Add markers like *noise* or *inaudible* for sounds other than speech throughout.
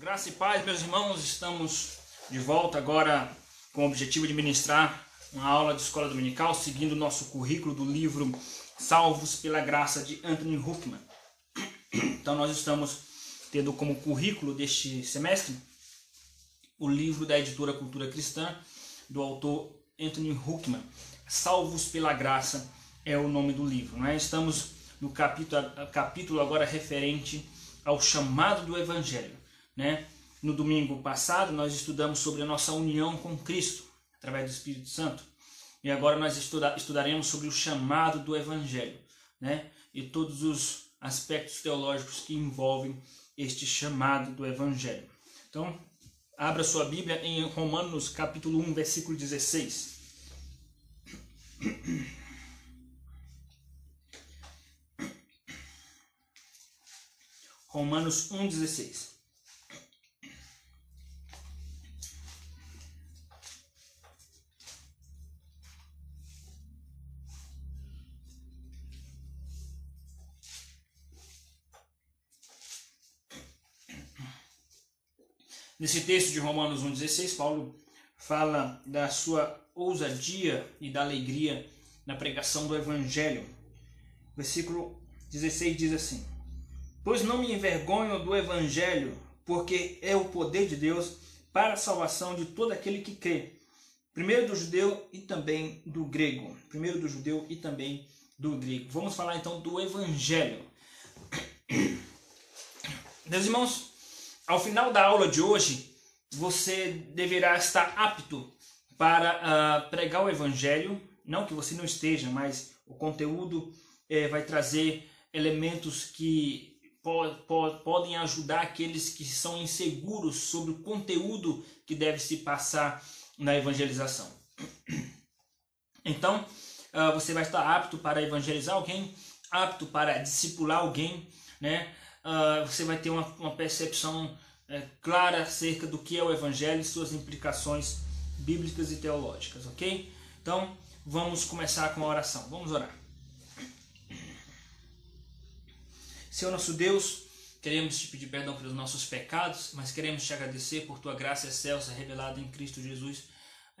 Graça e paz, meus irmãos, estamos de volta agora com o objetivo de ministrar uma aula de escola dominical, seguindo o nosso currículo do livro Salvos pela Graça de Anthony Huckman. Então, nós estamos tendo como currículo deste semestre o livro da editora Cultura Cristã, do autor Anthony Huckman. Salvos pela Graça é o nome do livro. Né? Estamos no capítulo, capítulo agora referente ao chamado do Evangelho. Né? No domingo passado, nós estudamos sobre a nossa união com Cristo, através do Espírito Santo. E agora nós estuda, estudaremos sobre o chamado do Evangelho, né? E todos os aspectos teológicos que envolvem este chamado do Evangelho. Então, abra sua Bíblia em Romanos capítulo 1, versículo 16. Romanos 1,16. Nesse texto de Romanos 1,16, Paulo fala da sua ousadia e da alegria na pregação do Evangelho. Versículo 16 diz assim: Pois não me envergonho do Evangelho, porque é o poder de Deus para a salvação de todo aquele que crê, primeiro do judeu e também do grego. Primeiro do judeu e também do grego. Vamos falar então do Evangelho. Meus irmãos, ao final da aula de hoje, você deverá estar apto para uh, pregar o Evangelho. Não que você não esteja, mas o conteúdo eh, vai trazer elementos que po po podem ajudar aqueles que são inseguros sobre o conteúdo que deve se passar na evangelização. Então, uh, você vai estar apto para evangelizar alguém, apto para discipular alguém, né? uh, você vai ter uma, uma percepção é, clara acerca do que é o Evangelho e suas implicações bíblicas e teológicas, ok? Então, vamos começar com a oração. Vamos orar. Senhor nosso Deus, queremos te pedir perdão pelos nossos pecados, mas queremos te agradecer por tua graça excelsa revelada em Cristo Jesus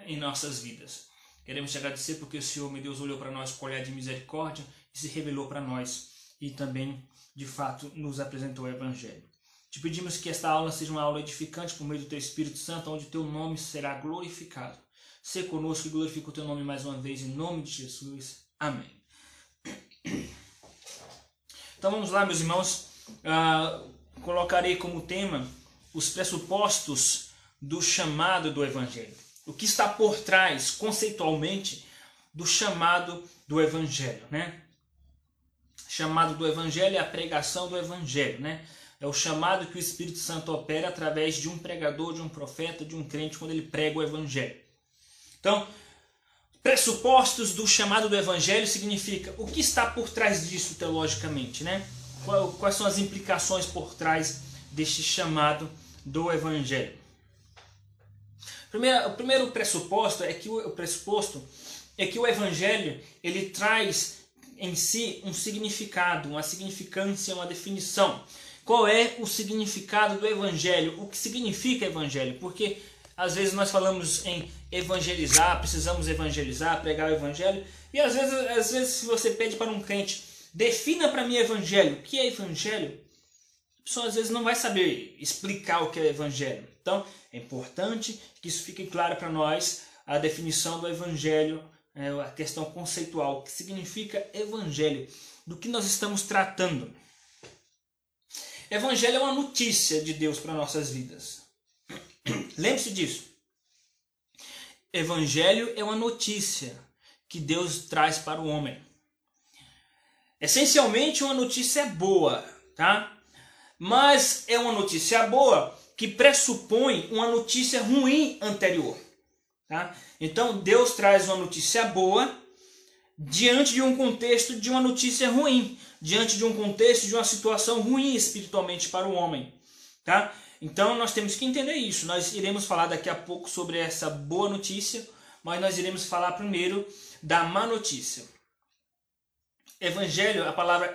em nossas vidas. Queremos te agradecer porque o Senhor, meu Deus, olhou para nós com olhar de misericórdia e se revelou para nós e também de fato nos apresentou o Evangelho. Te pedimos que esta aula seja uma aula edificante por meio do Teu Espírito Santo, onde Teu nome será glorificado. Se conosco e glorifica o Teu nome mais uma vez, em nome de Jesus. Amém. Então vamos lá, meus irmãos. Uh, colocarei como tema os pressupostos do chamado do Evangelho. O que está por trás, conceitualmente, do chamado do Evangelho, né? chamado do Evangelho é a pregação do Evangelho, né? É o chamado que o Espírito Santo opera através de um pregador, de um profeta, de um crente, quando ele prega o Evangelho. Então, pressupostos do chamado do Evangelho significa o que está por trás disso teologicamente, né? Quais são as implicações por trás deste chamado do Evangelho? Primeiro, o primeiro pressuposto é que o, o pressuposto é que o Evangelho ele traz em si um significado, uma significância, uma definição. Qual é o significado do evangelho? O que significa evangelho? Porque às vezes nós falamos em evangelizar, precisamos evangelizar, pregar o evangelho, e às vezes, às vezes se você pede para um crente, defina para mim evangelho, o que é evangelho? A pessoa às vezes não vai saber explicar o que é evangelho. Então, é importante que isso fique claro para nós, a definição do evangelho, é, a questão conceitual, o que significa evangelho, do que nós estamos tratando. Evangelho é uma notícia de Deus para nossas vidas. Lembre-se disso. Evangelho é uma notícia que Deus traz para o homem. Essencialmente uma notícia boa, tá? Mas é uma notícia boa que pressupõe uma notícia ruim anterior. Tá? Então Deus traz uma notícia boa diante de um contexto de uma notícia ruim, diante de um contexto de uma situação ruim espiritualmente para o homem. Tá? Então nós temos que entender isso. Nós iremos falar daqui a pouco sobre essa boa notícia, mas nós iremos falar primeiro da má notícia. Evangelho, a palavra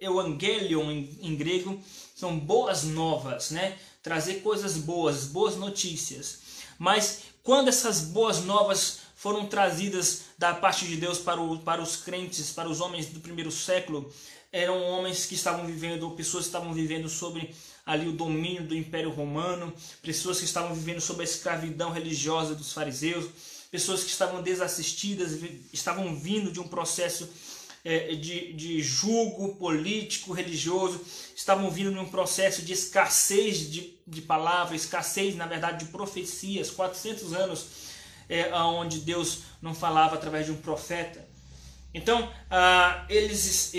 evangelion em, grego, são boas novas, né? Trazer coisas boas, boas notícias. Mas quando essas boas novas foram trazidas da parte de Deus para, o, para os crentes, para os homens do primeiro século, eram homens que estavam vivendo, pessoas que estavam vivendo sobre ali o domínio do Império Romano, pessoas que estavam vivendo sob a escravidão religiosa dos fariseus, pessoas que estavam desassistidas, estavam vindo de um processo é, de, de julgo político, religioso, estavam vindo de um processo de escassez de, de palavras, escassez, na verdade, de profecias, 400 anos é, onde Deus não falava através de um profeta. Então, ah, eles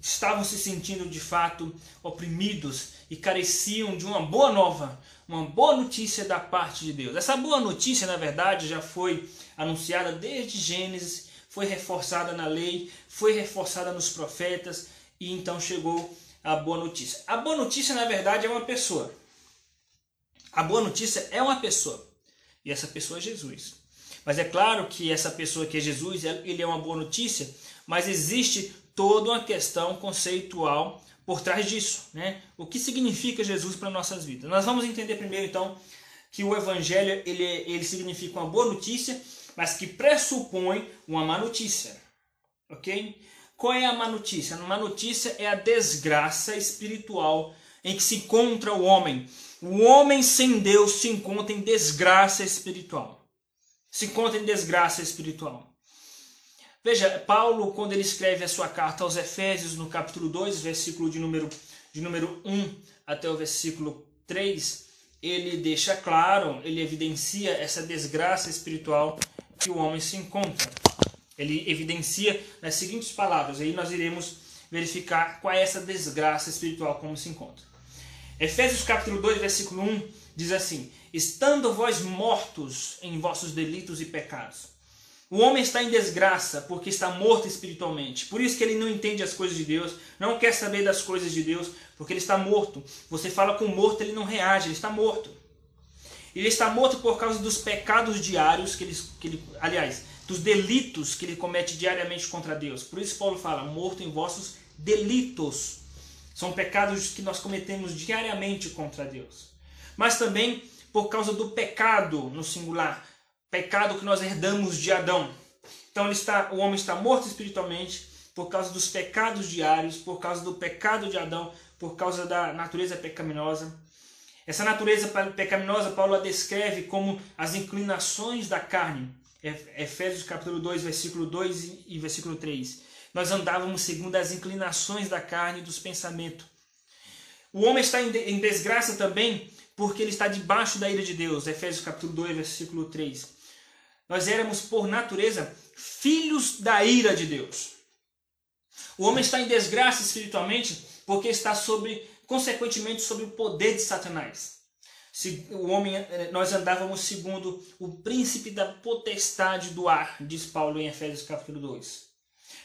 estavam se sentindo de fato oprimidos e careciam de uma boa nova, uma boa notícia da parte de Deus. Essa boa notícia, na verdade, já foi anunciada desde Gênesis, foi reforçada na lei, foi reforçada nos profetas e então chegou a boa notícia. A boa notícia, na verdade, é uma pessoa. A boa notícia é uma pessoa. E essa pessoa é Jesus. Mas é claro que essa pessoa que é Jesus, ele é uma boa notícia, mas existe toda uma questão conceitual por trás disso, né? O que significa Jesus para nossas vidas? Nós vamos entender primeiro então que o evangelho ele, ele significa uma boa notícia, mas que pressupõe uma má notícia, ok? Qual é a má notícia? A má notícia é a desgraça espiritual em que se encontra o homem. O homem sem Deus se encontra em desgraça espiritual. Se encontra em desgraça espiritual. Veja, Paulo, quando ele escreve a sua carta aos Efésios, no capítulo 2, versículo de número, de número 1 até o versículo 3, ele deixa claro, ele evidencia essa desgraça espiritual que o homem se encontra. Ele evidencia nas seguintes palavras, aí nós iremos verificar qual é essa desgraça espiritual como se encontra. Efésios capítulo 2, versículo 1 diz assim: Estando vós mortos em vossos delitos e pecados, o homem está em desgraça porque está morto espiritualmente. Por isso que ele não entende as coisas de Deus, não quer saber das coisas de Deus, porque ele está morto. Você fala com o morto, ele não reage, ele está morto. Ele está morto por causa dos pecados diários que ele, que ele aliás, dos delitos que ele comete diariamente contra Deus. Por isso Paulo fala: morto em vossos delitos. São pecados que nós cometemos diariamente contra Deus. Mas também por causa do pecado no singular, pecado que nós herdamos de Adão. Então está, o homem está morto espiritualmente por causa dos pecados diários, por causa do pecado de Adão, por causa da natureza pecaminosa. Essa natureza pecaminosa Paulo a descreve como as inclinações da carne. Efésios capítulo 2, versículo 2 e versículo 3. Nós andávamos segundo as inclinações da carne e dos pensamentos. O homem está em desgraça também porque ele está debaixo da ira de Deus. Efésios capítulo 2, versículo 3. Nós éramos, por natureza, filhos da ira de Deus. O homem está em desgraça espiritualmente porque está sobre, consequentemente, sob o poder de Satanás. O homem, eh, nós andávamos segundo o príncipe da potestade do ar, diz Paulo em Efésios capítulo 2.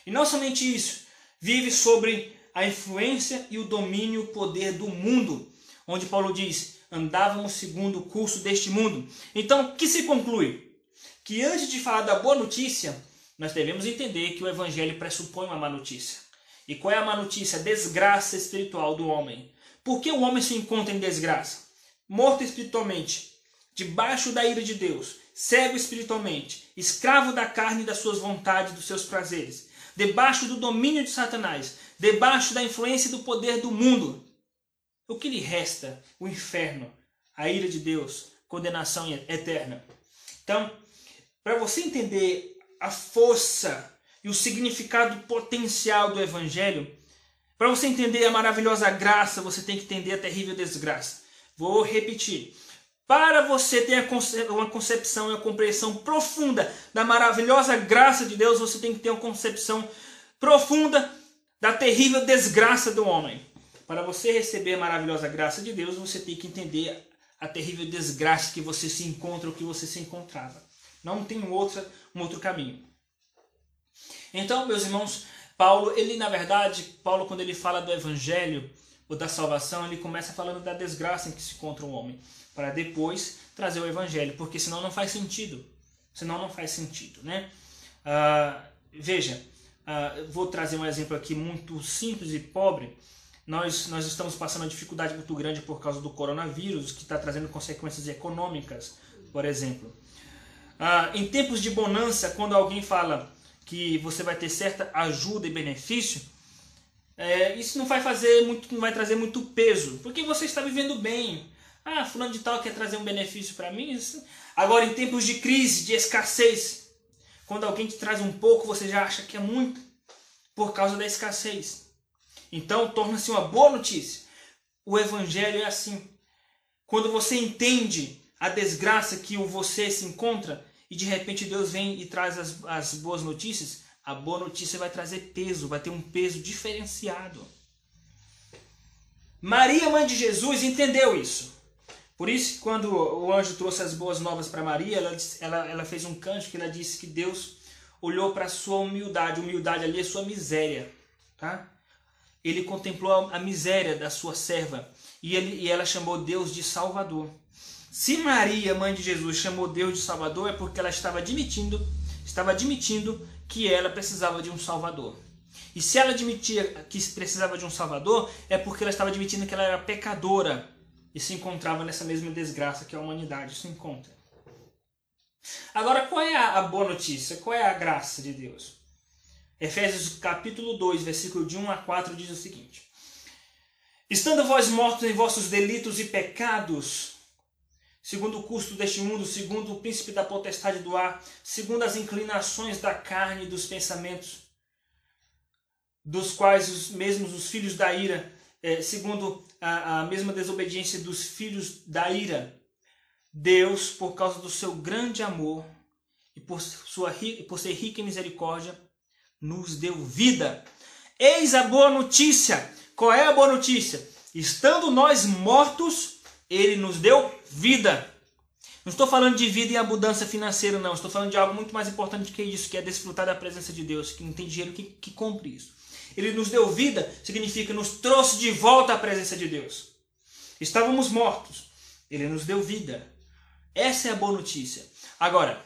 E não somente isso, vive sobre a influência e o domínio, o poder do mundo, onde Paulo diz: andávamos segundo o curso deste mundo. Então, o que se conclui? Que antes de falar da boa notícia, nós devemos entender que o evangelho pressupõe uma má notícia. E qual é a má notícia? Desgraça espiritual do homem. Por que o homem se encontra em desgraça? Morto espiritualmente, debaixo da ira de Deus, cego espiritualmente, escravo da carne e das suas vontades, dos seus prazeres, debaixo do domínio de Satanás, debaixo da influência e do poder do mundo. O que lhe resta? O inferno, a ira de Deus, condenação eterna. Então, para você entender a força e o significado potencial do Evangelho, para você entender a maravilhosa graça, você tem que entender a terrível desgraça. Vou repetir. Para você ter uma concepção e uma compreensão profunda da maravilhosa graça de Deus, você tem que ter uma concepção profunda da terrível desgraça do homem. Para você receber a maravilhosa graça de Deus, você tem que entender a terrível desgraça que você se encontra, o que você se encontrava. Não tem outro, um outro caminho. Então, meus irmãos, Paulo, ele na verdade, Paulo quando ele fala do evangelho ou da salvação, ele começa falando da desgraça em que se encontra o homem, para depois trazer o evangelho, porque senão não faz sentido. Senão não faz sentido, né? Ah, veja, uh, vou trazer um exemplo aqui muito simples e pobre. Nós, nós estamos passando uma dificuldade muito grande por causa do coronavírus, que está trazendo consequências econômicas, por exemplo. Uh, em tempos de bonança, quando alguém fala que você vai ter certa ajuda e benefício, é, isso não vai fazer muito, não vai trazer muito peso, porque você está vivendo bem. Ah, fulano de tal quer trazer um benefício para mim. Isso... Agora, em tempos de crise, de escassez, quando alguém te traz um pouco, você já acha que é muito por causa da escassez. Então, torna-se uma boa notícia. O evangelho é assim. Quando você entende a desgraça que você se encontra e de repente Deus vem e traz as, as boas notícias, a boa notícia vai trazer peso, vai ter um peso diferenciado. Maria, mãe de Jesus, entendeu isso. Por isso, quando o anjo trouxe as boas novas para Maria, ela, ela, ela fez um cântico que ela disse que Deus olhou para a sua humildade. Humildade ali é sua miséria. Tá? Ele contemplou a, a miséria da sua serva e, ele, e ela chamou Deus de Salvador. Se Maria, mãe de Jesus, chamou Deus de Salvador, é porque ela estava admitindo, estava admitindo que ela precisava de um Salvador. E se ela admitia que precisava de um Salvador, é porque ela estava admitindo que ela era pecadora e se encontrava nessa mesma desgraça que a humanidade se encontra. Agora, qual é a boa notícia? Qual é a graça de Deus? Efésios capítulo 2, versículo de 1 a 4 diz o seguinte: Estando vós mortos em vossos delitos e pecados, segundo o custo deste mundo, segundo o príncipe da potestade do ar, segundo as inclinações da carne e dos pensamentos, dos quais os mesmos os filhos da ira, é, segundo a, a mesma desobediência dos filhos da ira, Deus, por causa do seu grande amor e por, sua, por ser rica em misericórdia, nos deu vida. Eis a boa notícia. Qual é a boa notícia? Estando nós mortos, ele nos deu vida. Não estou falando de vida em abundância financeira, não. Estou falando de algo muito mais importante que isso, que é desfrutar da presença de Deus, que não tem dinheiro que, que compre isso. Ele nos deu vida, significa nos trouxe de volta à presença de Deus. Estávamos mortos, ele nos deu vida. Essa é a boa notícia. Agora,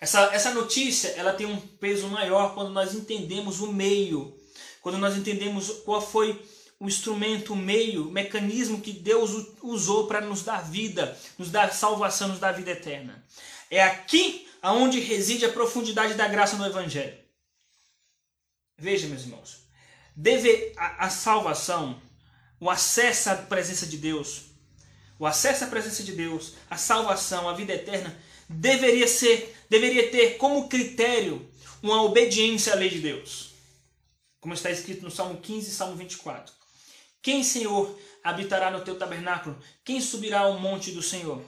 essa, essa notícia ela tem um peso maior quando nós entendemos o meio, quando nós entendemos qual foi o instrumento, o meio, o mecanismo que Deus usou para nos dar vida, nos dar salvação, nos dar vida eterna. É aqui aonde reside a profundidade da graça no Evangelho. Veja, meus irmãos, deve a, a salvação, o acesso à presença de Deus, o acesso à presença de Deus, a salvação, a vida eterna, deveria ser, deveria ter como critério uma obediência à lei de Deus. Como está escrito no Salmo 15 e Salmo 24. Quem, Senhor, habitará no teu tabernáculo? Quem subirá ao monte do Senhor?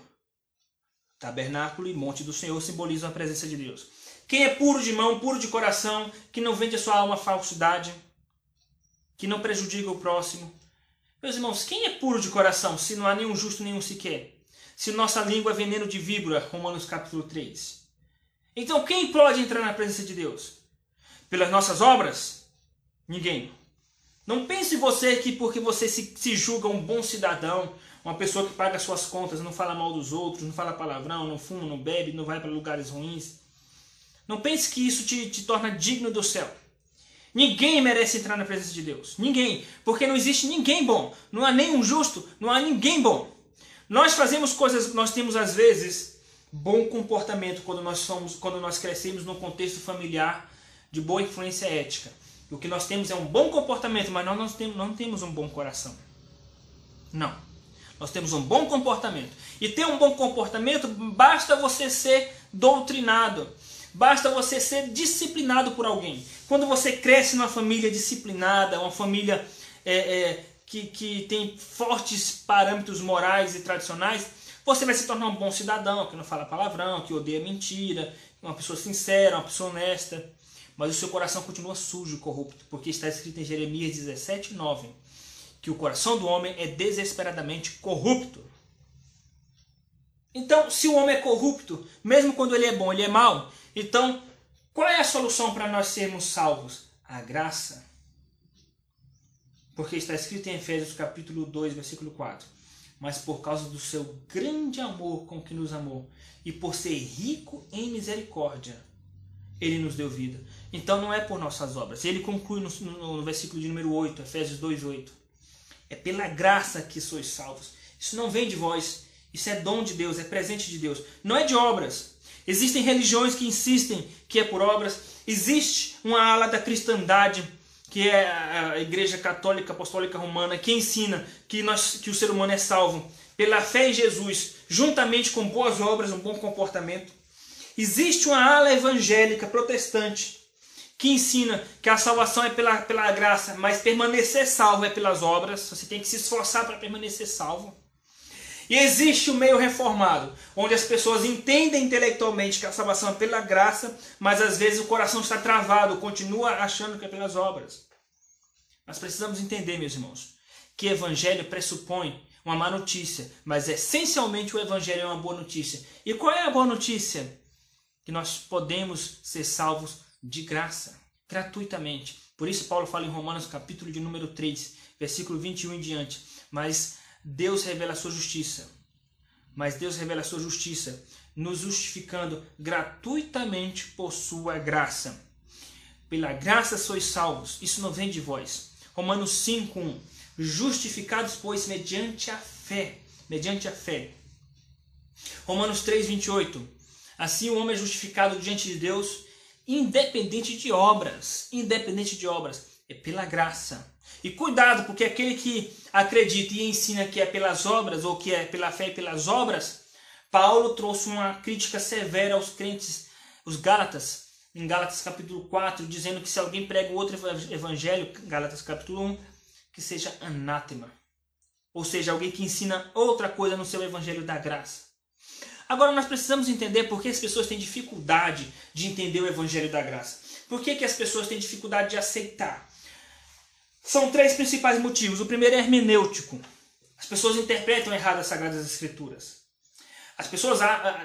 Tabernáculo e monte do Senhor simbolizam a presença de Deus. Quem é puro de mão, puro de coração, que não vende a sua alma à falsidade, que não prejudica o próximo. Meus irmãos, quem é puro de coração, se não há nenhum justo, nenhum sequer? Se nossa língua é veneno de víbora, Romanos capítulo 3. Então quem pode entrar na presença de Deus? Pelas nossas obras? Ninguém. Não pense você que porque você se, se julga um bom cidadão, uma pessoa que paga suas contas, não fala mal dos outros, não fala palavrão, não fuma, não bebe, não vai para lugares ruins. Não pense que isso te, te torna digno do céu. Ninguém merece entrar na presença de Deus. Ninguém. Porque não existe ninguém bom. Não há nenhum justo, não há ninguém bom. Nós fazemos coisas, nós temos às vezes bom comportamento quando nós somos, quando nós crescemos num contexto familiar de boa influência ética. O que nós temos é um bom comportamento, mas nós não temos, um bom coração. Não. Nós temos um bom comportamento. E ter um bom comportamento basta você ser doutrinado. Basta você ser disciplinado por alguém. Quando você cresce numa família disciplinada, uma família é, é, que, que tem fortes parâmetros morais e tradicionais, você vai se tornar um bom cidadão, que não fala palavrão, que odeia mentira, uma pessoa sincera, uma pessoa honesta mas o seu coração continua sujo e corrupto, porque está escrito em Jeremias 17, 9, que o coração do homem é desesperadamente corrupto. Então, se o homem é corrupto, mesmo quando ele é bom, ele é mau, então qual é a solução para nós sermos salvos? A graça. Porque está escrito em Efésios capítulo 2, versículo 4. Mas por causa do seu grande amor com que nos amou, e por ser rico em misericórdia, ele nos deu vida. Então não é por nossas obras. Ele conclui no, no, no versículo de número 8, Efésios 2, 8. É pela graça que sois salvos. Isso não vem de vós, isso é dom de Deus, é presente de Deus. Não é de obras. Existem religiões que insistem que é por obras. Existe uma ala da cristandade, que é a Igreja Católica Apostólica Romana, que ensina que, nós, que o ser humano é salvo pela fé em Jesus, juntamente com boas obras, um bom comportamento. Existe uma ala evangélica protestante que ensina que a salvação é pela, pela graça, mas permanecer salvo é pelas obras. Você tem que se esforçar para permanecer salvo. E existe o meio reformado, onde as pessoas entendem intelectualmente que a salvação é pela graça, mas às vezes o coração está travado, continua achando que é pelas obras. Nós precisamos entender, meus irmãos, que evangelho pressupõe uma má notícia, mas essencialmente o evangelho é uma boa notícia. E qual é a boa notícia? Que nós podemos ser salvos de graça, gratuitamente. Por isso Paulo fala em Romanos capítulo de número 3, versículo 21 em diante. Mas Deus revela a sua justiça. Mas Deus revela a sua justiça, nos justificando gratuitamente por sua graça. Pela graça sois salvos. Isso não vem de vós. Romanos 5:1. Justificados, pois, mediante a fé, mediante a fé. Romanos 3:28. Assim o homem é justificado diante de Deus independente de obras, independente de obras, é pela graça. E cuidado, porque aquele que acredita e ensina que é pelas obras ou que é pela fé e pelas obras, Paulo trouxe uma crítica severa aos crentes, os Gálatas, em Gálatas capítulo 4, dizendo que se alguém prega outro evangelho, Gálatas capítulo 1, que seja anátema. Ou seja, alguém que ensina outra coisa no seu evangelho da graça. Agora nós precisamos entender por que as pessoas têm dificuldade de entender o Evangelho da Graça. Por que, que as pessoas têm dificuldade de aceitar? São três principais motivos. O primeiro é hermenêutico. As pessoas interpretam errado as Sagradas Escrituras. As pessoas,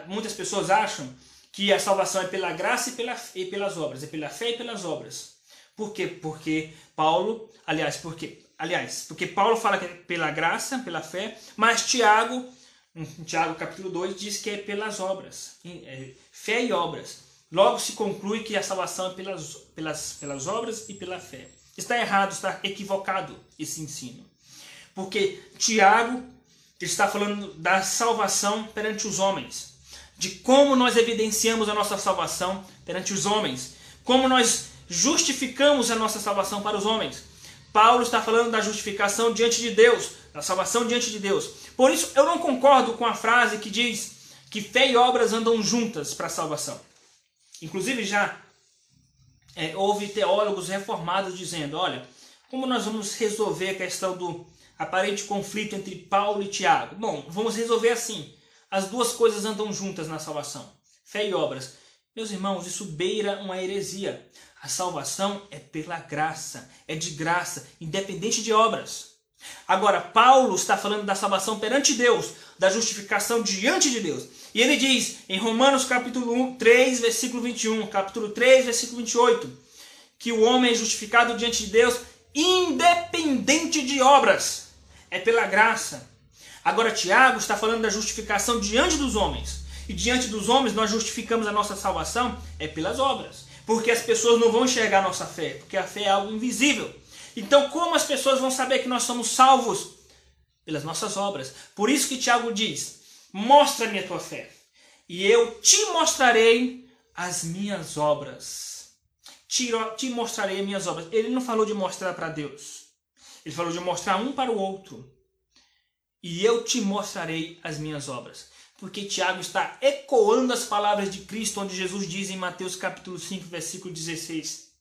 muitas pessoas acham que a salvação é pela graça e, pela, e pelas obras, é pela fé e pelas obras. Por quê? Porque Paulo, aliás, porque, aliás, porque Paulo fala que é pela graça, pela fé, mas Tiago em *laughs* Tiago capítulo 2 diz que é pelas obras, é fé e obras. Logo se conclui que a salvação é pelas, pelas, pelas obras e pela fé. Está errado, está equivocado esse ensino. Porque Tiago está falando da salvação perante os homens, de como nós evidenciamos a nossa salvação perante os homens, como nós justificamos a nossa salvação para os homens. Paulo está falando da justificação diante de Deus, da salvação diante de Deus. Por isso, eu não concordo com a frase que diz que fé e obras andam juntas para a salvação. Inclusive, já é, houve teólogos reformados dizendo: olha, como nós vamos resolver a questão do aparente conflito entre Paulo e Tiago? Bom, vamos resolver assim. As duas coisas andam juntas na salvação: fé e obras. Meus irmãos, isso beira uma heresia. A salvação é pela graça, é de graça, independente de obras. Agora, Paulo está falando da salvação perante Deus, da justificação diante de Deus. E ele diz em Romanos capítulo 1, 3, versículo 21, capítulo 3, versículo 28, que o homem é justificado diante de Deus independente de obras. É pela graça. Agora, Tiago está falando da justificação diante dos homens. E diante dos homens nós justificamos a nossa salvação é pelas obras. Porque as pessoas não vão enxergar a nossa fé, porque a fé é algo invisível. Então, como as pessoas vão saber que nós somos salvos? Pelas nossas obras. Por isso que Tiago diz: Mostra-me a tua fé, e eu te mostrarei as minhas obras. Te, mostrarei as minhas obras. Ele não falou de mostrar para Deus, ele falou de mostrar um para o outro. E eu te mostrarei as minhas obras porque Tiago está ecoando as palavras de Cristo, onde Jesus diz em Mateus capítulo 5, versículo 16: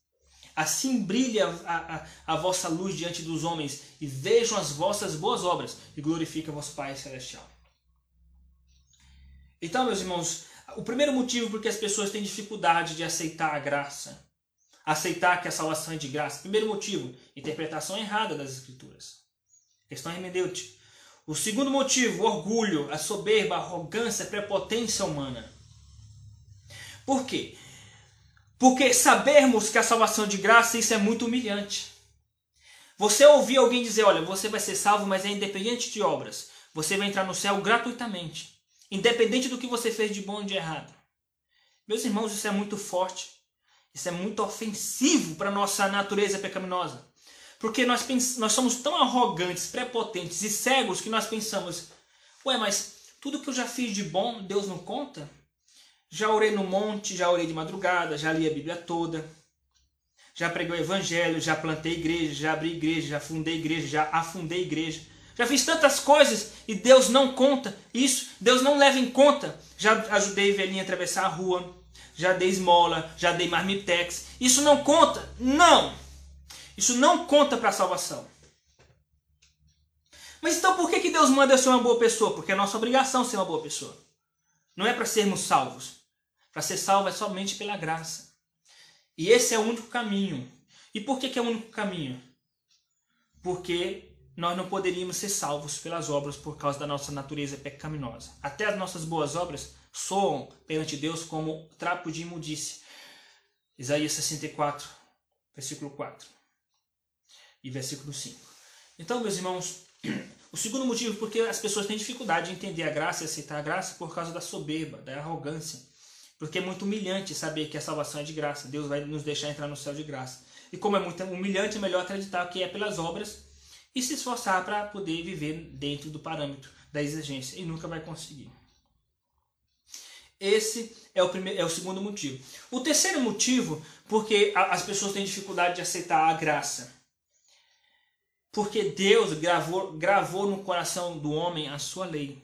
Assim brilha a, a, a, vossa luz diante dos homens, e vejam as vossas boas obras, e glorifica vosso Pai Celestial. Então, meus irmãos, o primeiro motivo porque as pessoas têm dificuldade de aceitar a graça, aceitar que a salvação é de graça, primeiro motivo, interpretação errada das Escrituras. Questão hermenêutica. O segundo motivo, orgulho, a soberba, a arrogância, a prepotência humana. Por quê? Porque sabermos que a salvação é de graça, isso é muito humilhante. Você ouvir alguém dizer, olha, você vai ser salvo, mas é independente de obras. Você vai entrar no céu gratuitamente. Independente do que você fez de bom ou de errado. Meus irmãos, isso é muito forte. Isso é muito ofensivo para nossa natureza pecaminosa. Porque nós, nós somos tão arrogantes, prepotentes e cegos que nós pensamos: ué, mas tudo que eu já fiz de bom, Deus não conta? Já orei no monte, já orei de madrugada, já li a Bíblia toda, já preguei o Evangelho, já plantei igreja, já abri igreja, já fundei igreja, já afundei igreja. Já fiz tantas coisas e Deus não conta isso, Deus não leva em conta. Já ajudei velhinha a atravessar a rua, já dei esmola, já dei marmitex. Isso não conta? Não! Isso não conta para a salvação. Mas então por que, que Deus manda eu ser uma boa pessoa? Porque é nossa obrigação ser uma boa pessoa. Não é para sermos salvos. Para ser salvo é somente pela graça. E esse é o único caminho. E por que, que é o único caminho? Porque nós não poderíamos ser salvos pelas obras por causa da nossa natureza pecaminosa. Até as nossas boas obras soam perante Deus como trapo de imundície. Isaías 64, versículo 4 e versículo 5. Então, meus irmãos, o segundo motivo porque as pessoas têm dificuldade de entender a graça e aceitar a graça por causa da soberba, da arrogância. Porque é muito humilhante saber que a salvação é de graça. Deus vai nos deixar entrar no céu de graça. E como é muito humilhante, é melhor acreditar que é pelas obras e se esforçar para poder viver dentro do parâmetro da exigência. E nunca vai conseguir. Esse é o, primeiro, é o segundo motivo. O terceiro motivo, porque as pessoas têm dificuldade de aceitar a graça. Porque Deus gravou, gravou no coração do homem a sua lei.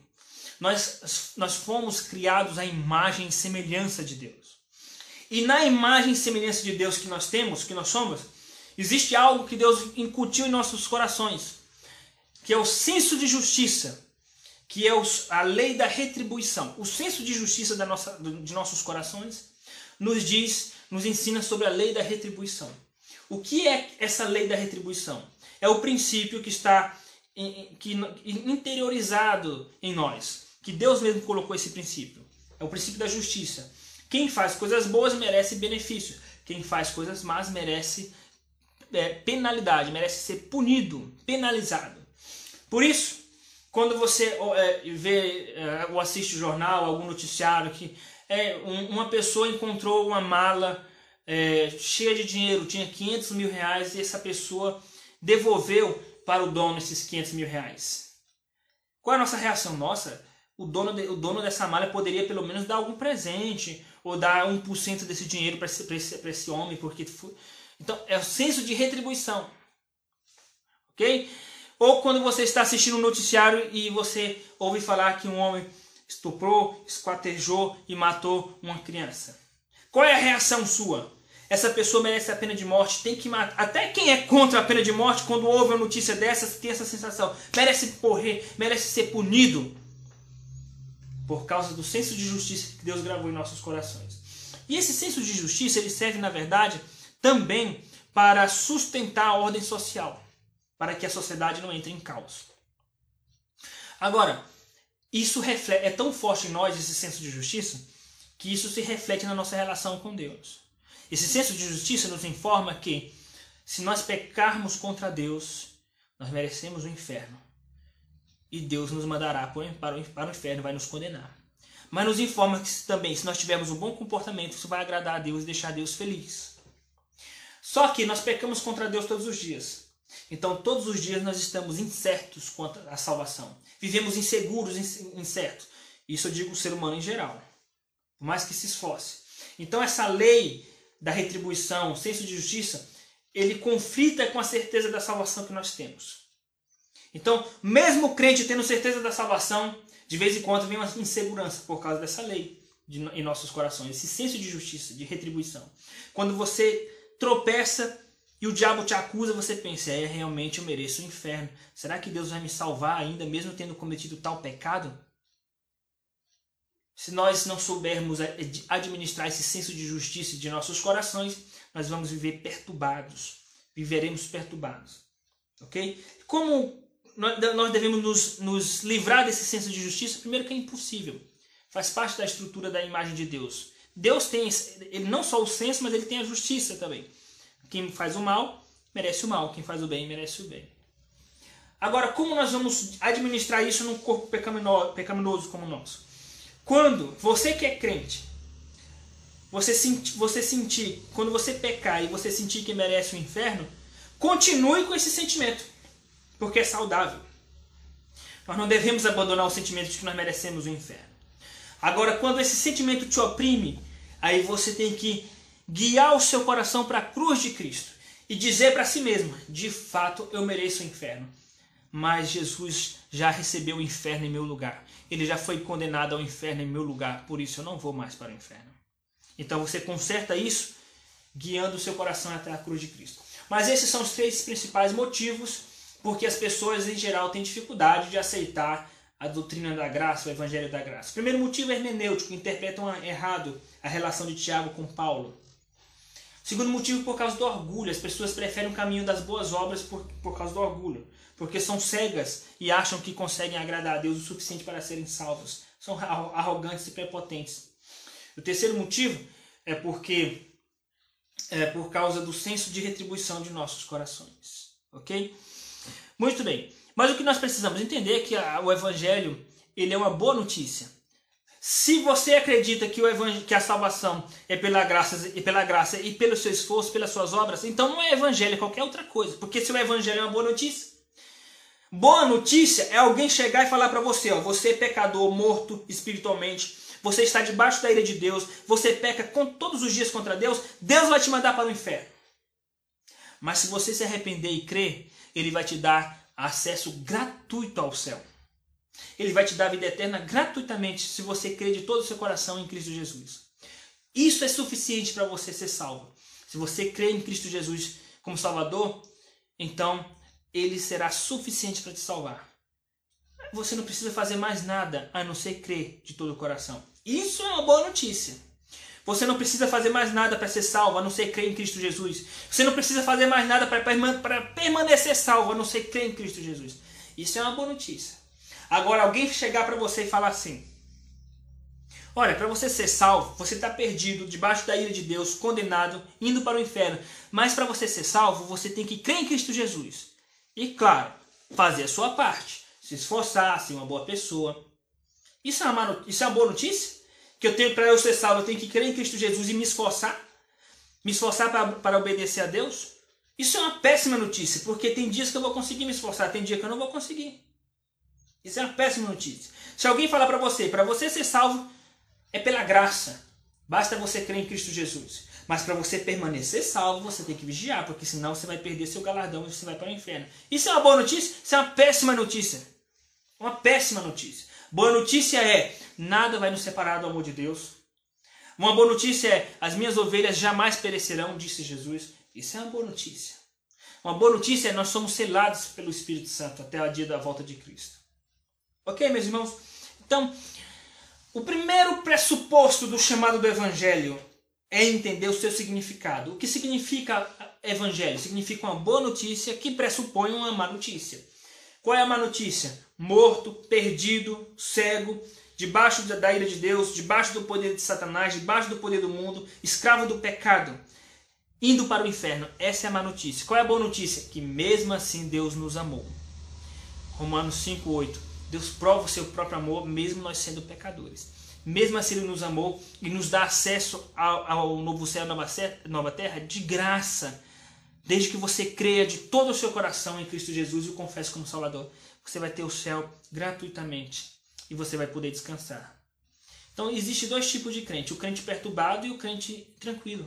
Nós, nós fomos criados à imagem e semelhança de Deus. E na imagem e semelhança de Deus que nós temos, que nós somos, existe algo que Deus incutiu em nossos corações, que é o senso de justiça que é a lei da retribuição. O senso de justiça da nossa, de nossos corações nos diz, nos ensina sobre a lei da retribuição. O que é essa lei da retribuição? É o princípio que está que, interiorizado em nós, que Deus mesmo colocou esse princípio. É o princípio da justiça. Quem faz coisas boas merece benefício. Quem faz coisas más merece é, penalidade, merece ser punido, penalizado. Por isso, quando você é, vê é, ou assiste o jornal, algum noticiário que é, um, uma pessoa encontrou uma mala é, cheia de dinheiro, tinha 500 mil reais e essa pessoa devolveu para o dono esses 500 mil reais. Qual é a nossa reação? Nossa, o dono, de, o dono dessa mala poderia pelo menos dar algum presente ou dar 1% desse dinheiro para esse, esse, esse homem, porque. Então, é o senso de retribuição. Ok? Ou quando você está assistindo um noticiário e você ouve falar que um homem estuprou, esquartejou e matou uma criança. Qual é a reação sua? Essa pessoa merece a pena de morte, tem que matar. Até quem é contra a pena de morte, quando ouve uma notícia dessas, tem essa sensação. Merece morrer, merece ser punido. Por causa do senso de justiça que Deus gravou em nossos corações. E esse senso de justiça, ele serve, na verdade, também para sustentar a ordem social para que a sociedade não entre em caos. Agora, isso reflete, é tão forte em nós esse senso de justiça que isso se reflete na nossa relação com Deus. Esse senso de justiça nos informa que se nós pecarmos contra Deus, nós merecemos o inferno. E Deus nos mandará para o inferno, vai nos condenar. Mas nos informa que também, se nós tivermos um bom comportamento, isso vai agradar a Deus e deixar Deus feliz. Só que nós pecamos contra Deus todos os dias. Então, todos os dias nós estamos incertos quanto à salvação. Vivemos inseguros, incertos. Isso eu digo o ser humano em geral. Por mais que se esforce. Então, essa lei da retribuição, o senso de justiça, ele conflita com a certeza da salvação que nós temos. Então, mesmo o crente tendo certeza da salvação, de vez em quando vem uma insegurança por causa dessa lei de, em nossos corações, esse senso de justiça, de retribuição. Quando você tropeça e o diabo te acusa, você pensa, é, realmente eu mereço o inferno. Será que Deus vai me salvar ainda, mesmo tendo cometido tal pecado? Se nós não soubermos administrar esse senso de justiça de nossos corações, nós vamos viver perturbados. Viveremos perturbados. Ok? Como nós devemos nos, nos livrar desse senso de justiça? Primeiro que é impossível. Faz parte da estrutura da imagem de Deus. Deus tem ele não só o senso, mas ele tem a justiça também. Quem faz o mal, merece o mal. Quem faz o bem, merece o bem. Agora, como nós vamos administrar isso num corpo pecaminoso como o nosso? Quando você que é crente você, senti, você sentir, quando você pecar e você sentir que merece o inferno, continue com esse sentimento, porque é saudável. Nós não devemos abandonar o sentimento de que nós merecemos o inferno. Agora, quando esse sentimento te oprime, aí você tem que guiar o seu coração para a cruz de Cristo e dizer para si mesmo: de fato eu mereço o inferno. Mas Jesus já recebeu o inferno em meu lugar. Ele já foi condenado ao inferno em meu lugar, por isso eu não vou mais para o inferno. Então você conserta isso guiando o seu coração até a cruz de Cristo. Mas esses são os três principais motivos porque as pessoas em geral têm dificuldade de aceitar a doutrina da graça, o evangelho da graça. O primeiro motivo é hermenêutico, interpretam errado a relação de Tiago com Paulo. Segundo motivo, por causa do orgulho. As pessoas preferem o caminho das boas obras por, por causa do orgulho. Porque são cegas e acham que conseguem agradar a Deus o suficiente para serem salvos. São arrogantes e prepotentes. O terceiro motivo é porque é por causa do senso de retribuição de nossos corações. Ok? Muito bem. Mas o que nós precisamos entender é que a, o Evangelho ele é uma boa notícia. Se você acredita que, o que a salvação é pela graça, e pela graça e pelo seu esforço, pelas suas obras, então não é evangelho, é qualquer outra coisa. Porque se o evangelho é uma boa notícia, boa notícia é alguém chegar e falar para você, ó, você é pecador, morto espiritualmente, você está debaixo da ira de Deus, você peca com, todos os dias contra Deus, Deus vai te mandar para o inferno. Mas se você se arrepender e crer, Ele vai te dar acesso gratuito ao céu. Ele vai te dar a vida eterna gratuitamente se você crer de todo o seu coração em Cristo Jesus. Isso é suficiente para você ser salvo. Se você crer em Cristo Jesus como Salvador, então ele será suficiente para te salvar. Você não precisa fazer mais nada a não ser crer de todo o coração. Isso é uma boa notícia. Você não precisa fazer mais nada para ser salvo, a não ser crer em Cristo Jesus. Você não precisa fazer mais nada para permanecer salvo, a não ser crer em Cristo Jesus. Isso é uma boa notícia. Agora, alguém chegar para você e falar assim: Olha, para você ser salvo, você está perdido, debaixo da ira de Deus, condenado, indo para o inferno. Mas para você ser salvo, você tem que crer em Cristo Jesus. E claro, fazer a sua parte. Se esforçar, ser uma boa pessoa. Isso é uma, isso é uma boa notícia? Que eu tenho para eu ser salvo, eu tenho que crer em Cristo Jesus e me esforçar? Me esforçar para, obedecer a Deus? Isso é uma péssima notícia, porque tem dias que eu vou conseguir me esforçar, tem dia que eu não vou conseguir. Isso é uma péssima notícia. Se alguém falar para você, para você ser salvo, é pela graça. Basta você crer em Cristo Jesus. Mas para você permanecer salvo, você tem que vigiar, porque senão você vai perder seu galardão e você vai para o inferno. Isso é uma boa notícia? Isso é uma péssima notícia. Uma péssima notícia. Boa notícia é: nada vai nos separar do amor de Deus. Uma boa notícia é: as minhas ovelhas jamais perecerão, disse Jesus. Isso é uma boa notícia. Uma boa notícia é: nós somos selados pelo Espírito Santo até o dia da volta de Cristo. Ok, meus irmãos? Então, o primeiro pressuposto do chamado do Evangelho é entender o seu significado. O que significa Evangelho? Significa uma boa notícia que pressupõe uma má notícia. Qual é a má notícia? Morto, perdido, cego, debaixo da ira de Deus, debaixo do poder de Satanás, debaixo do poder do mundo, escravo do pecado, indo para o inferno. Essa é a má notícia. Qual é a boa notícia? Que mesmo assim Deus nos amou. Romanos 5,8 Deus prova o seu próprio amor, mesmo nós sendo pecadores. Mesmo assim, Ele nos amou e nos dá acesso ao, ao novo céu e nova terra de graça. Desde que você creia de todo o seu coração em Cristo Jesus e o confesse como Salvador, você vai ter o céu gratuitamente e você vai poder descansar. Então, existe dois tipos de crente: o crente perturbado e o crente tranquilo.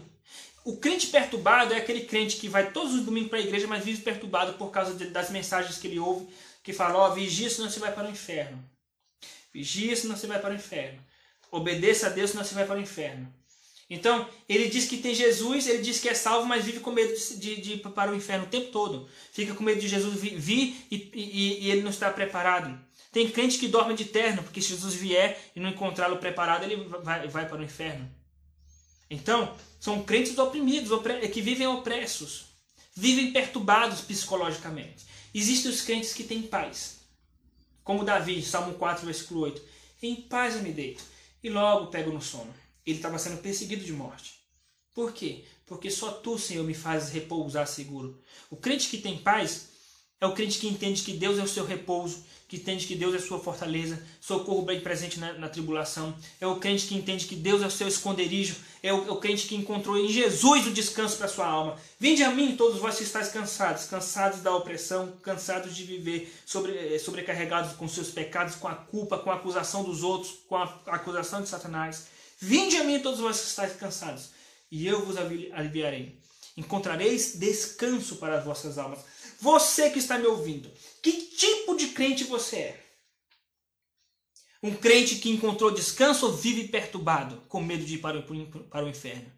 O crente perturbado é aquele crente que vai todos os domingos para a igreja, mas vive perturbado por causa de, das mensagens que ele ouve, que fala, ó, vigia senão você vai para o inferno. Vigia senão você vai para o inferno. Obedeça a Deus senão você vai para o inferno. Então, ele diz que tem Jesus, ele diz que é salvo, mas vive com medo de, de, de ir para o inferno o tempo todo. Fica com medo de Jesus vir e, e, e ele não está preparado. Tem crente que dorme de terno, porque se Jesus vier e não encontrá-lo preparado, ele vai, vai para o inferno. Então, são crentes oprimidos, que vivem opressos, vivem perturbados psicologicamente. Existem os crentes que têm paz. Como Davi, Salmo 4, versículo 8. Em paz eu me deito e logo pego no sono. Ele estava sendo perseguido de morte. Por quê? Porque só tu, Senhor, me fazes repousar seguro. O crente que tem paz é o crente que entende que Deus é o seu repouso, que entende que Deus é sua fortaleza, socorro bem presente na, na, tribulação. É o crente que entende que Deus é o seu esconderijo. É o, é o crente que encontrou em Jesus o descanso para sua alma. Vinde a mim, todos vós que estáis cansados, cansados da opressão, cansados de viver, sobre, eh, sobrecarregados com seus pecados, com a culpa, com a acusação dos outros, com a acusação de Satanás. Vinde a mim, todos vós que estáis cansados, e eu vos aliviarei. Encontrareis descanso para as vossas almas. Você que está me ouvindo, que tipo de crente você é? Um crente que encontrou descanso ou vive perturbado, com medo de ir para o, para o inferno?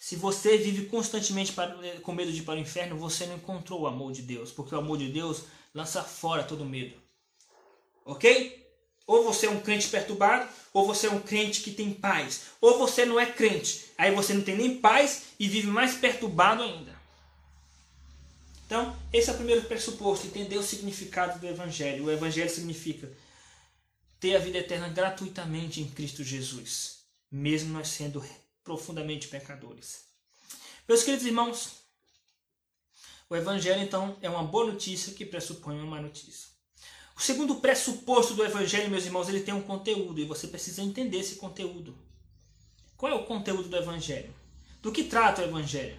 Se você vive constantemente para, com medo de ir para o inferno, você não encontrou o amor de Deus, porque o amor de Deus lança fora todo medo. Ok? Ou você é um crente perturbado, ou você é um crente que tem paz. Ou você não é crente, aí você não tem nem paz e vive mais perturbado ainda. Então, esse é o primeiro pressuposto, entender o significado do Evangelho. O Evangelho significa ter a vida eterna gratuitamente em Cristo Jesus, mesmo nós sendo profundamente pecadores. Meus queridos irmãos, o Evangelho, então, é uma boa notícia que pressupõe uma má notícia. O segundo pressuposto do Evangelho, meus irmãos, ele tem um conteúdo e você precisa entender esse conteúdo. Qual é o conteúdo do Evangelho? Do que trata o Evangelho?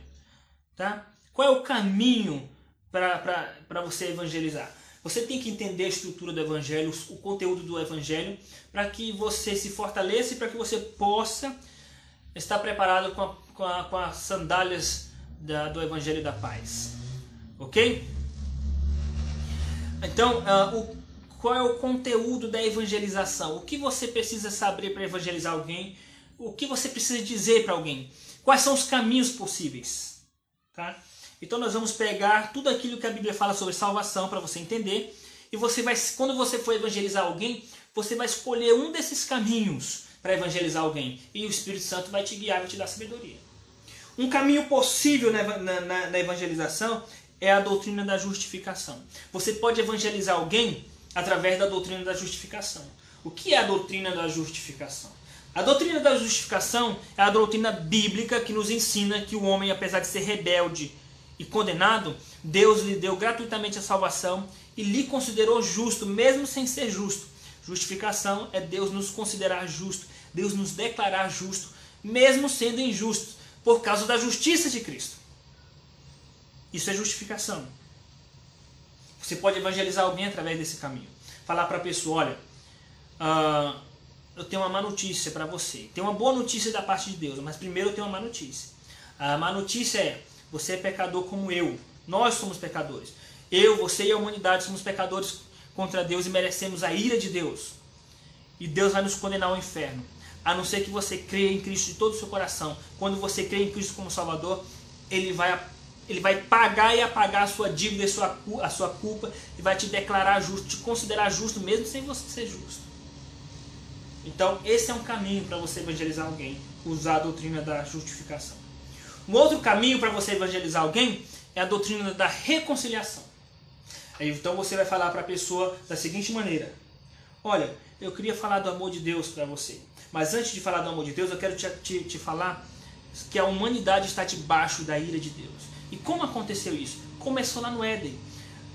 Tá? Qual é o caminho para você evangelizar. Você tem que entender a estrutura do evangelho, o conteúdo do evangelho, para que você se fortaleça e para que você possa estar preparado com, a, com, a, com as sandálias da, do evangelho da paz. Ok? Então, uh, o, qual é o conteúdo da evangelização? O que você precisa saber para evangelizar alguém? O que você precisa dizer para alguém? Quais são os caminhos possíveis? Tá? Então nós vamos pegar tudo aquilo que a Bíblia fala sobre salvação para você entender. E você vai, quando você for evangelizar alguém, você vai escolher um desses caminhos para evangelizar alguém. E o Espírito Santo vai te guiar, vai te dar sabedoria. Um caminho possível na, na, na evangelização é a doutrina da justificação. Você pode evangelizar alguém através da doutrina da justificação. O que é a doutrina da justificação? A doutrina da justificação é a doutrina bíblica que nos ensina que o homem, apesar de ser rebelde, e condenado, Deus lhe deu gratuitamente a salvação e lhe considerou justo, mesmo sem ser justo. Justificação é Deus nos considerar justo, Deus nos declarar justo, mesmo sendo injusto, por causa da justiça de Cristo. Isso é justificação. Você pode evangelizar alguém através desse caminho. Falar para a pessoa: olha, uh, eu tenho uma má notícia para você. Tem uma boa notícia da parte de Deus, mas primeiro eu tenho uma má notícia. A má notícia é: você é pecador como eu. Nós somos pecadores. Eu, você e a humanidade somos pecadores contra Deus e merecemos a ira de Deus. E Deus vai nos condenar ao inferno. A não ser que você creia em Cristo de todo o seu coração. Quando você crê em Cristo como Salvador, Ele vai, ele vai pagar e apagar a sua dívida e sua, a sua culpa e vai te declarar justo, te considerar justo mesmo sem você ser justo. Então, esse é um caminho para você evangelizar alguém, usar a doutrina da justificação. Um outro caminho para você evangelizar alguém é a doutrina da reconciliação. Então você vai falar para a pessoa da seguinte maneira: Olha, eu queria falar do amor de Deus para você, mas antes de falar do amor de Deus, eu quero te, te, te falar que a humanidade está debaixo da ira de Deus. E como aconteceu isso? Começou lá no Éden.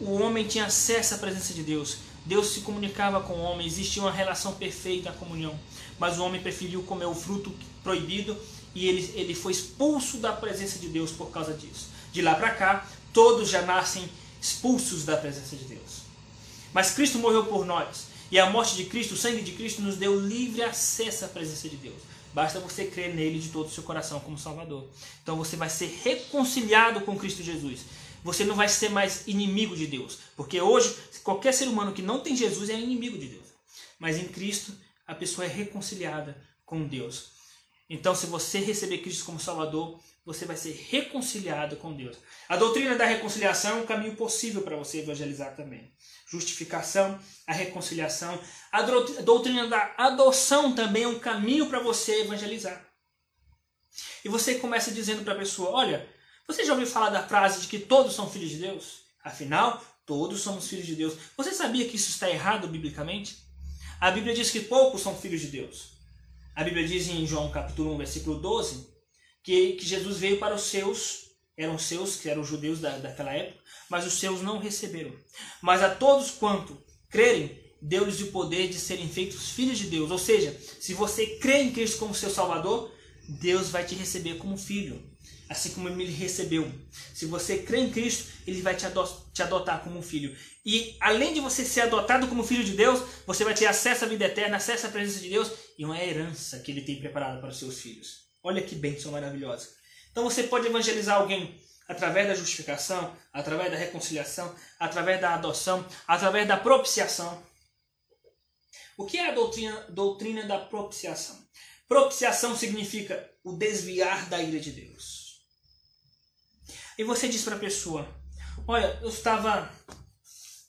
O homem tinha acesso à presença de Deus. Deus se comunicava com o homem, existia uma relação perfeita, a comunhão. Mas o homem preferiu comer o fruto proibido e ele, ele foi expulso da presença de Deus por causa disso. De lá para cá, todos já nascem expulsos da presença de Deus. Mas Cristo morreu por nós. E a morte de Cristo, o sangue de Cristo, nos deu livre acesso à presença de Deus. Basta você crer nele de todo o seu coração como Salvador. Então você vai ser reconciliado com Cristo Jesus. Você não vai ser mais inimigo de Deus. Porque hoje, qualquer ser humano que não tem Jesus é inimigo de Deus. Mas em Cristo, a pessoa é reconciliada com Deus. Então, se você receber Cristo como Salvador, você vai ser reconciliado com Deus. A doutrina da reconciliação é um caminho possível para você evangelizar também. Justificação, a reconciliação. A doutrina da adoção também é um caminho para você evangelizar. E você começa dizendo para a pessoa: Olha, você já ouviu falar da frase de que todos são filhos de Deus? Afinal, todos somos filhos de Deus. Você sabia que isso está errado biblicamente? A Bíblia diz que poucos são filhos de Deus. A Bíblia diz em João capítulo 1, versículo 12, que, que Jesus veio para os seus, eram seus, que eram judeus da, daquela época, mas os seus não receberam. Mas a todos quanto crerem, deu-lhes o poder de serem feitos filhos de Deus. Ou seja, se você crê em Cristo como seu Salvador, Deus vai te receber como filho, assim como ele recebeu. Se você crê em Cristo, ele vai te adotar como filho. E além de você ser adotado como filho de Deus, você vai ter acesso à vida eterna, acesso à presença de Deus e uma herança que ele tem preparada para os seus filhos. Olha que bênção maravilhosa. Então você pode evangelizar alguém através da justificação, através da reconciliação, através da adoção, através da propiciação. O que é a doutrina, doutrina da propiciação? Propiciação significa o desviar da ira de Deus. E você diz para a pessoa: Olha, eu estava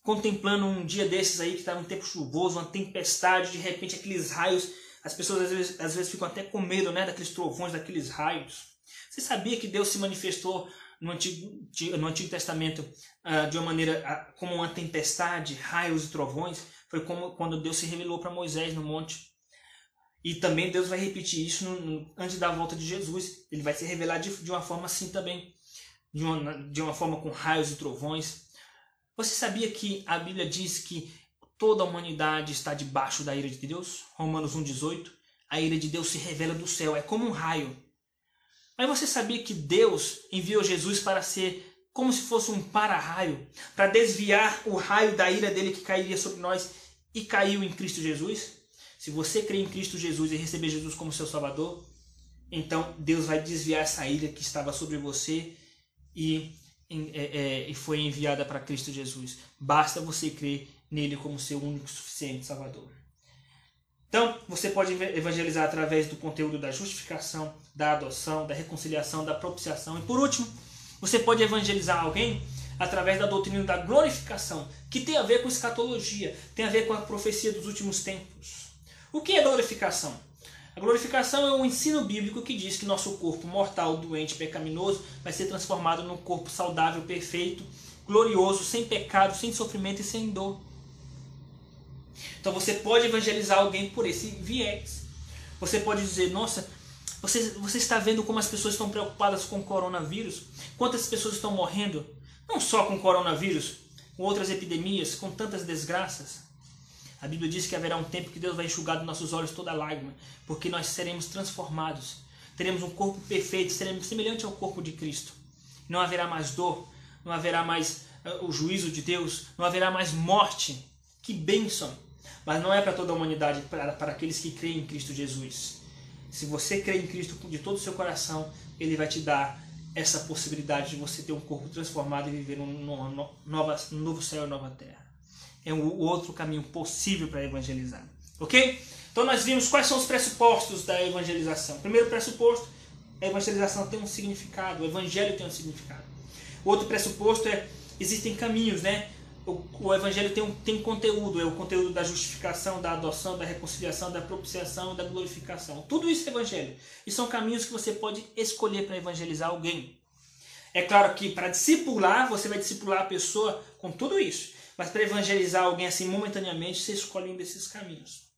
contemplando um dia desses aí que estava um tempo chuvoso, uma tempestade, de repente aqueles raios, as pessoas às vezes, às vezes ficam até com medo né, daqueles trovões, daqueles raios. Você sabia que Deus se manifestou no Antigo, no Antigo Testamento uh, de uma maneira uh, como uma tempestade, raios e trovões? Foi como quando Deus se revelou para Moisés no monte. E também Deus vai repetir isso no, no, antes da volta de Jesus. Ele vai se revelar de, de uma forma assim também. De uma, de uma forma com raios e trovões. Você sabia que a Bíblia diz que toda a humanidade está debaixo da ira de Deus? Romanos 1,18. A ira de Deus se revela do céu, é como um raio. Mas você sabia que Deus enviou Jesus para ser como se fosse um para-raio, para desviar o raio da ira dele que cairia sobre nós e caiu em Cristo Jesus? Se você crê em Cristo Jesus e receber Jesus como seu Salvador, então Deus vai desviar essa ira que estava sobre você e é, é, e foi enviada para Cristo Jesus. Basta você crer nele como seu único suficiente Salvador. Então, você pode evangelizar através do conteúdo da justificação, da adoção, da reconciliação, da propiciação. E por último, você pode evangelizar alguém através da doutrina da glorificação, que tem a ver com escatologia, tem a ver com a profecia dos últimos tempos. O que é glorificação? A glorificação é um ensino bíblico que diz que nosso corpo mortal, doente, pecaminoso, vai ser transformado num corpo saudável, perfeito, glorioso, sem pecado, sem sofrimento e sem dor. Então você pode evangelizar alguém por esse viés. Você pode dizer, nossa, você, você está vendo como as pessoas estão preocupadas com o coronavírus? Quantas pessoas estão morrendo? Não só com o coronavírus, com outras epidemias, com tantas desgraças. A Bíblia diz que haverá um tempo que Deus vai enxugar dos nossos olhos toda lágrima, porque nós seremos transformados. Teremos um corpo perfeito, seremos semelhante ao corpo de Cristo. Não haverá mais dor, não haverá mais uh, o juízo de Deus, não haverá mais morte. Que bênção! Mas não é para toda a humanidade, para, para aqueles que creem em Cristo Jesus. Se você crê em Cristo de todo o seu coração, Ele vai te dar essa possibilidade de você ter um corpo transformado e viver num, num, nova, num novo céu e nova terra é o outro caminho possível para evangelizar. Ok? Então nós vimos quais são os pressupostos da evangelização. Primeiro pressuposto, a evangelização tem um significado, o evangelho tem um significado. O outro pressuposto é, existem caminhos, né? O, o evangelho tem, um, tem conteúdo, é o conteúdo da justificação, da adoção, da reconciliação, da propiciação, da glorificação. Tudo isso é evangelho. E são caminhos que você pode escolher para evangelizar alguém. É claro que para discipular, você vai discipular a pessoa com tudo isso. Mas para evangelizar alguém assim momentaneamente, você escolhe um desses caminhos.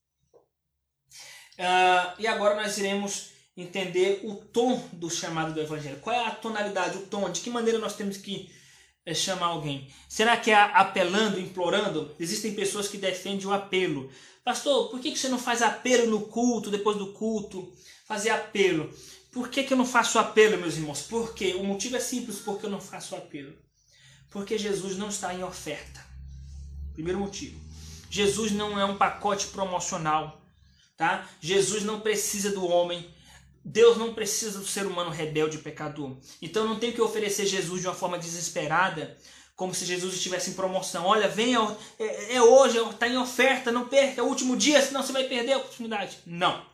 Uh, e agora nós iremos entender o tom do chamado do evangelho. Qual é a tonalidade, o tom? De que maneira nós temos que é, chamar alguém? Será que é apelando, implorando? Existem pessoas que defendem o apelo. Pastor, por que você não faz apelo no culto, depois do culto? Fazer apelo. Por que, que eu não faço apelo, meus irmãos? Porque o motivo é simples, porque eu não faço apelo. Porque Jesus não está em oferta. Primeiro motivo. Jesus não é um pacote promocional, tá? Jesus não precisa do homem. Deus não precisa do ser humano rebelde e pecador. Então não tem que oferecer Jesus de uma forma desesperada, como se Jesus estivesse em promoção. Olha, venha, é, é hoje, está em oferta, não perca, é o último dia, senão você vai perder a oportunidade. Não.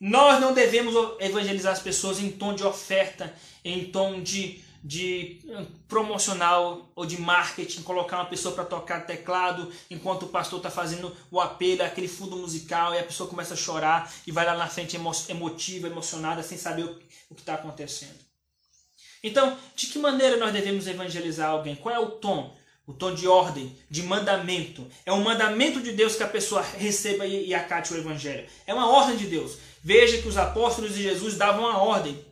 Nós não devemos evangelizar as pessoas em tom de oferta, em tom de de hum, promocional ou de marketing, colocar uma pessoa para tocar teclado enquanto o pastor está fazendo o apelo, aquele fundo musical, e a pessoa começa a chorar e vai lá na frente emo emotiva, emocionada, sem saber o, que está acontecendo. Então, de que maneira nós devemos evangelizar alguém? Qual é o tom? O tom de ordem, de mandamento. É um mandamento de Deus que a pessoa receba e acate o evangelho. É uma ordem de Deus. Veja que os apóstolos de Jesus davam a ordem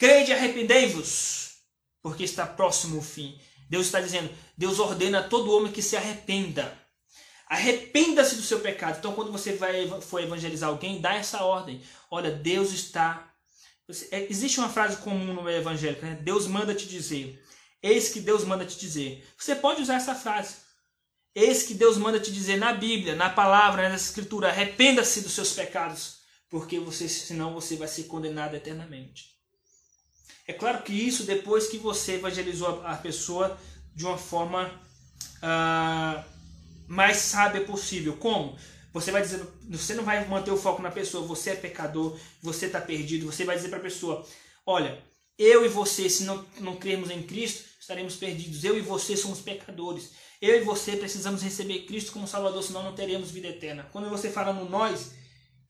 Crede e arrependei-vos, porque está próximo o fim. Deus está dizendo, Deus ordena a todo homem que se arrependa. Arrependa-se do seu pecado. Então, quando você vai for evangelizar alguém, dá essa ordem. Olha, Deus está. É, existe uma frase comum no evangélico, né? Deus manda te dizer. Eis que Deus manda te dizer. Você pode usar essa frase. Eis que Deus manda te dizer na Bíblia, na palavra, na escritura, arrependa-se dos seus pecados, porque você, senão você vai ser condenado eternamente. É claro que isso depois que você evangelizou a pessoa de uma forma ah, mais sábia possível. Como? Você vai dizer, você não vai manter o foco na pessoa, você é pecador, você está perdido, você vai dizer para a pessoa: olha, eu e você, se não, não crermos em Cristo, estaremos perdidos. Eu e você somos pecadores. Eu e você precisamos receber Cristo como Salvador, senão não teremos vida eterna. Quando você fala no nós,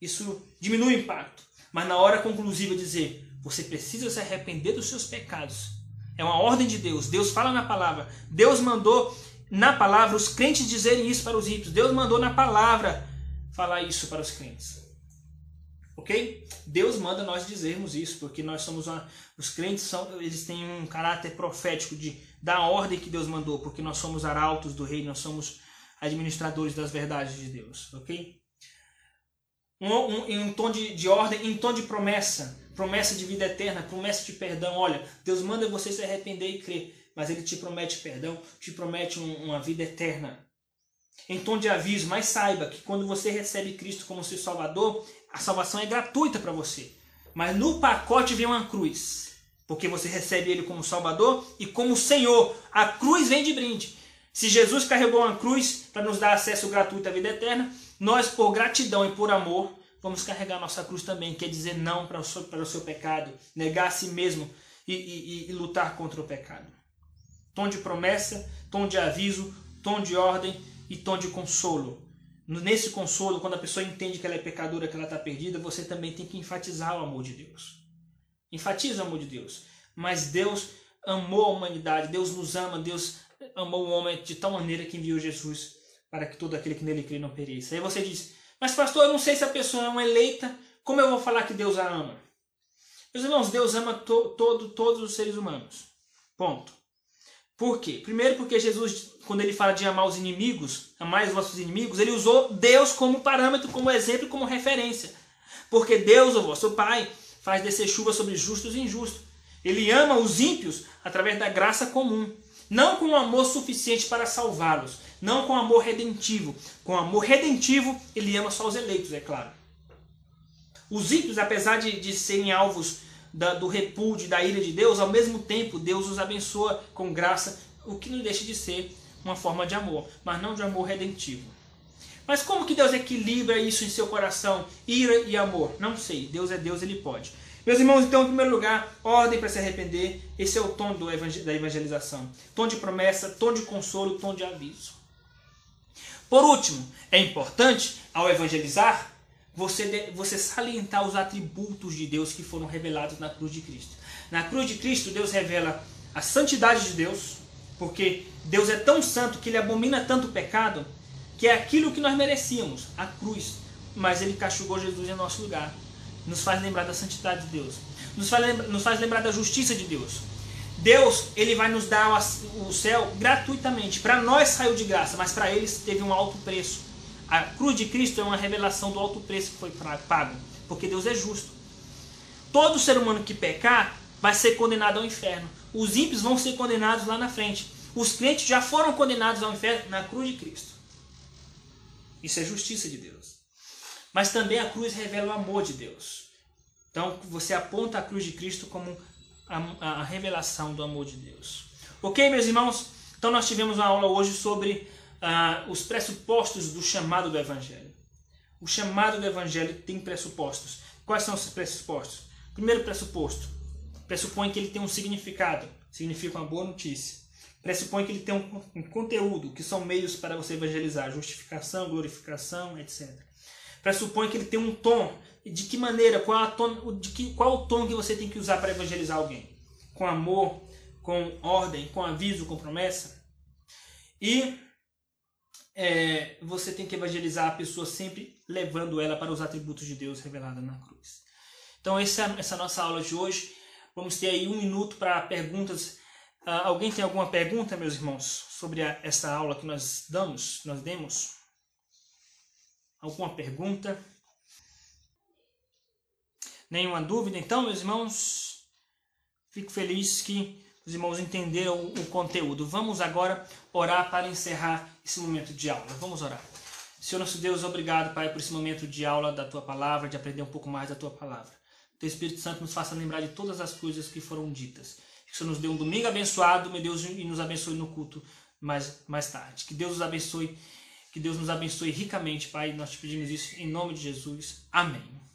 isso diminui o impacto. Mas na hora conclusiva dizer, você precisa se arrepender dos seus pecados. É uma ordem de Deus. Deus fala na palavra. Deus mandou na palavra os crentes dizerem isso para os ímpios. Deus mandou na palavra falar isso para os crentes. Ok? Deus manda nós dizermos isso, porque nós somos uma, os crentes são, eles têm um caráter profético de da ordem que Deus mandou, porque nós somos arautos do reino, nós somos administradores das verdades de Deus, ok? Um, um, em um tom de, de ordem, em tom de promessa, promessa de vida eterna, promessa de perdão. Olha, Deus manda você se arrepender e crer, mas Ele te promete perdão, te promete um, uma vida eterna. Em tom de aviso, mas saiba que quando você recebe Cristo como seu Salvador, a salvação é gratuita para você. Mas no pacote vem uma cruz. Porque você recebe ele como Salvador e como Senhor. A cruz vem de brinde. Se Jesus carregou uma cruz para nos dar acesso gratuito à vida eterna, nós, por gratidão e por amor, vamos carregar nossa cruz também. Quer dizer não para o seu, para o seu pecado, negar a si mesmo e, e, e lutar contra o pecado. Tom de promessa, tom de aviso, tom de ordem e tom de consolo. Nesse consolo, quando a pessoa entende que ela é pecadora, que ela está perdida, você também tem que enfatizar o amor de Deus. Enfatiza o amor de Deus. Mas Deus amou a humanidade, Deus nos ama, Deus amou o homem de tal maneira que enviou Jesus para que todo aquele que nele crê não pereça. Aí você diz, mas pastor, eu não sei se a pessoa é uma eleita, como eu vou falar que Deus a ama? Meus irmãos, Deus ama to, todo, todos os seres humanos. Ponto. Por quê? Primeiro porque Jesus, quando ele fala de amar os inimigos, amar os vossos inimigos, ele usou Deus como parâmetro, como exemplo, como referência. Porque Deus, o vosso Pai, faz descer chuva sobre justos e injustos. Ele ama os ímpios através da graça comum, não com amor suficiente para salvá-los, não com amor redentivo. Com amor redentivo, ele ama só os eleitos, é claro. Os ímpios, apesar de, de serem alvos da, do repúdio, da ira de Deus, ao mesmo tempo, Deus os abençoa com graça, o que não deixa de ser uma forma de amor, mas não de amor redentivo. Mas como que Deus equilibra isso em seu coração, ira e amor? Não sei. Deus é Deus, ele pode. Meus irmãos, então, em primeiro lugar, ordem para se arrepender. Esse é o tom da evangelização. Tom de promessa, tom de consolo, tom de aviso. Por último, é importante, ao evangelizar, você, você salientar os atributos de Deus que foram revelados na cruz de Cristo. Na cruz de Cristo, Deus revela a santidade de Deus, porque Deus é tão santo que ele abomina tanto o pecado que é aquilo que nós merecíamos, a cruz. Mas ele castigou Jesus em nosso lugar. Nos faz lembrar da santidade de Deus. Nos faz, nos faz lembrar da justiça de Deus. Deus, ele vai nos dar o céu gratuitamente. Para nós saiu de graça, mas para eles teve um alto preço. A cruz de Cristo é uma revelação do alto preço que foi pago, porque Deus é justo. Todo ser humano que pecar vai ser condenado ao inferno. Os ímpios vão ser condenados lá na frente. Os crentes já foram condenados ao inferno na cruz de Cristo. Isso é justiça de Deus. Mas também a cruz revela o amor de Deus. Então você aponta a cruz de Cristo como a, a revelação do amor de Deus. Ok, meus irmãos? Então nós tivemos uma aula hoje sobre ah, os pressupostos do chamado do Evangelho. O chamado do Evangelho tem pressupostos. Quais são esses pressupostos? Primeiro pressuposto, pressupõe que ele tem um significado, significa uma boa notícia pressupõe que ele tem um, um, conteúdo, que são meios para você evangelizar, justificação, glorificação, etc. Pressupõe que ele tem um tom, de que maneira, qual, tom, de que, qual o tom que você tem que usar para evangelizar alguém? Com amor, com ordem, com aviso, com promessa. E é, você tem que evangelizar a pessoa sempre levando ela para os atributos de Deus revelados na cruz. Então essa, essa é a nossa aula de hoje. Vamos ter aí um minuto para perguntas. Uh, alguém tem alguma pergunta, meus irmãos, sobre a, essa aula que nós damos, nós demos? Alguma pergunta? Nenhuma dúvida? Então, meus irmãos, fico feliz que os irmãos entenderam o, conteúdo. Vamos agora orar para encerrar esse momento de aula. Vamos orar. Senhor nosso Deus, obrigado, Pai, por esse momento de aula da tua palavra, de aprender um pouco mais da tua palavra. O Espírito Santo nos faça lembrar de todas as coisas que foram ditas. Que o Senhor nos dê um domingo abençoado, meu Deus, e nos abençoe no culto mais, mais tarde. Que Deus nos abençoe, que Deus nos abençoe ricamente, Pai. Nós te pedimos isso em nome de Jesus. Amém.